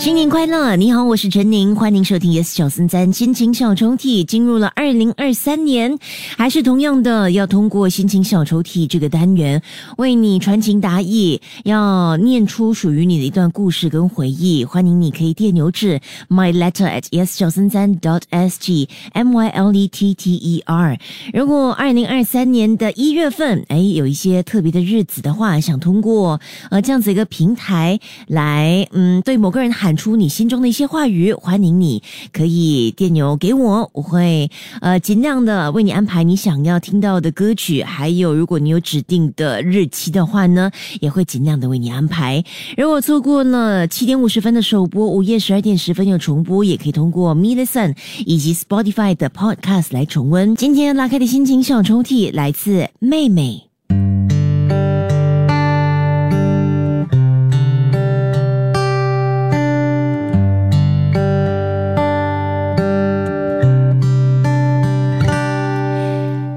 新年快乐！你好，我是陈宁，欢迎收听 S 小森三心情小抽屉。进入了二零二三年，还是同样的，要通过心情小抽屉这个单元为你传情达意，要念出属于你的一段故事跟回忆。欢迎你可以电邮至 my letter at s 小森三 dot s g m y l e t t e r。如果二零二三年的一月份，哎，有一些特别的日子的话，想通过呃这样子一个平台来，嗯，对某个人喊。喊出你心中的一些话语，欢迎你可以电邮给我，我会呃尽量的为你安排你想要听到的歌曲，还有如果你有指定的日期的话呢，也会尽量的为你安排。如果错过了七点五十分的首播，午夜十二点十分有重播，也可以通过 m i l i s o n 以及 Spotify 的 Podcast 来重温。今天拉开的心情小抽屉来自妹妹。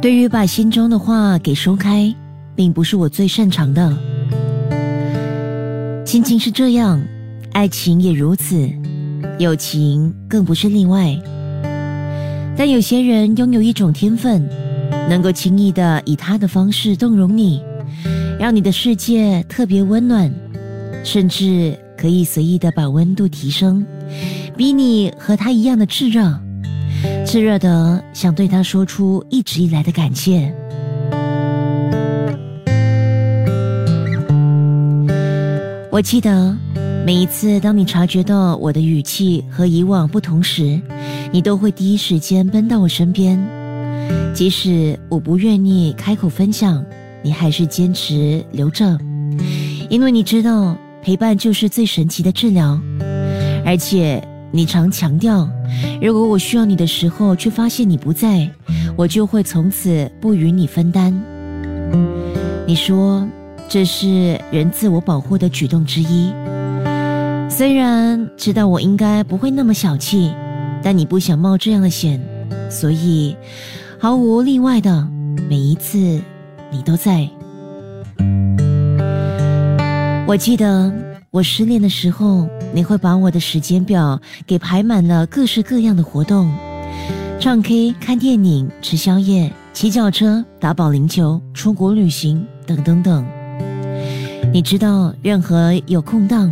对于把心中的话给说开，并不是我最擅长的。亲情是这样，爱情也如此，友情更不是例外。但有些人拥有一种天分，能够轻易的以他的方式动容你，让你的世界特别温暖，甚至可以随意的把温度提升，比你和他一样的炽热。炽热的想对他说出一直以来的感谢。我记得每一次当你察觉到我的语气和以往不同时，你都会第一时间奔到我身边，即使我不愿意开口分享，你还是坚持留着，因为你知道陪伴就是最神奇的治疗，而且。你常强调，如果我需要你的时候，却发现你不在，我就会从此不与你分担。你说这是人自我保护的举动之一。虽然知道我应该不会那么小气，但你不想冒这样的险，所以毫无例外的每一次你都在。我记得我失恋的时候。你会把我的时间表给排满了各式各样的活动，唱 K、看电影、吃宵夜、骑脚车、打保龄球、出国旅行等等等。你知道，任何有空档，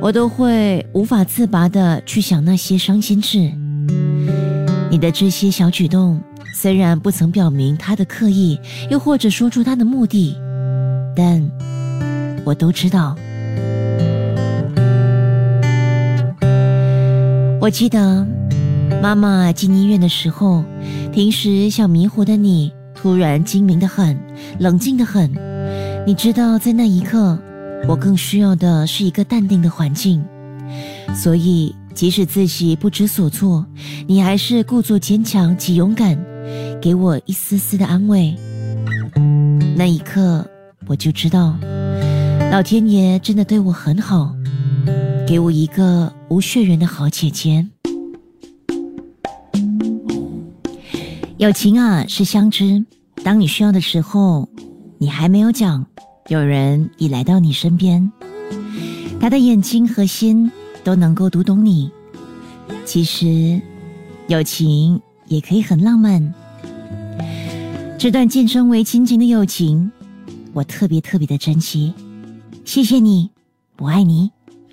我都会无法自拔的去想那些伤心事。你的这些小举动，虽然不曾表明他的刻意，又或者说出他的目的，但我都知道。我记得，妈妈进医院的时候，平时小迷糊的你，突然精明的很，冷静的很。你知道，在那一刻，我更需要的是一个淡定的环境。所以，即使自己不知所措，你还是故作坚强及勇敢，给我一丝丝的安慰。那一刻，我就知道，老天爷真的对我很好。给我一个无血缘的好姐姐。友情啊，是相知。当你需要的时候，你还没有讲，有人已来到你身边。他的眼睛和心都能够读懂你。其实，友情也可以很浪漫。这段晋升为亲情的友情，我特别特别的珍惜。谢谢你，我爱你。